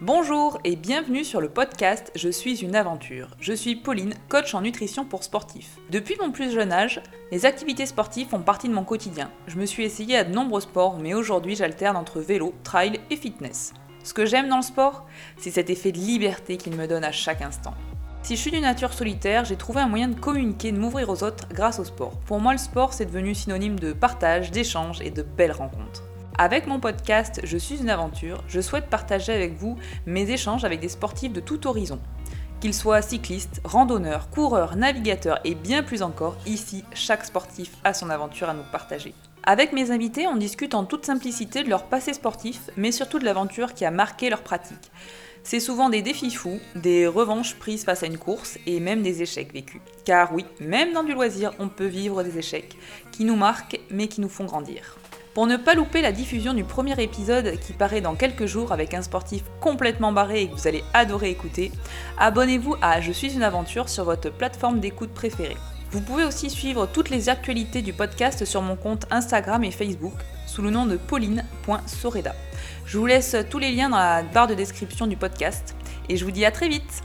Bonjour et bienvenue sur le podcast Je suis une aventure. Je suis Pauline, coach en nutrition pour sportifs. Depuis mon plus jeune âge, les activités sportives font partie de mon quotidien. Je me suis essayée à de nombreux sports, mais aujourd'hui j'alterne entre vélo, trail et fitness. Ce que j'aime dans le sport, c'est cet effet de liberté qu'il me donne à chaque instant. Si je suis d'une nature solitaire, j'ai trouvé un moyen de communiquer, de m'ouvrir aux autres grâce au sport. Pour moi, le sport, c'est devenu synonyme de partage, d'échange et de belles rencontres. Avec mon podcast Je suis une aventure, je souhaite partager avec vous mes échanges avec des sportifs de tout horizon. Qu'ils soient cyclistes, randonneurs, coureurs, navigateurs et bien plus encore, ici, chaque sportif a son aventure à nous partager. Avec mes invités, on discute en toute simplicité de leur passé sportif, mais surtout de l'aventure qui a marqué leur pratique. C'est souvent des défis fous, des revanches prises face à une course et même des échecs vécus. Car oui, même dans du loisir, on peut vivre des échecs qui nous marquent mais qui nous font grandir. Pour ne pas louper la diffusion du premier épisode qui paraît dans quelques jours avec un sportif complètement barré et que vous allez adorer écouter, abonnez-vous à Je suis une aventure sur votre plateforme d'écoute préférée. Vous pouvez aussi suivre toutes les actualités du podcast sur mon compte Instagram et Facebook sous le nom de pauline.soreda. Je vous laisse tous les liens dans la barre de description du podcast et je vous dis à très vite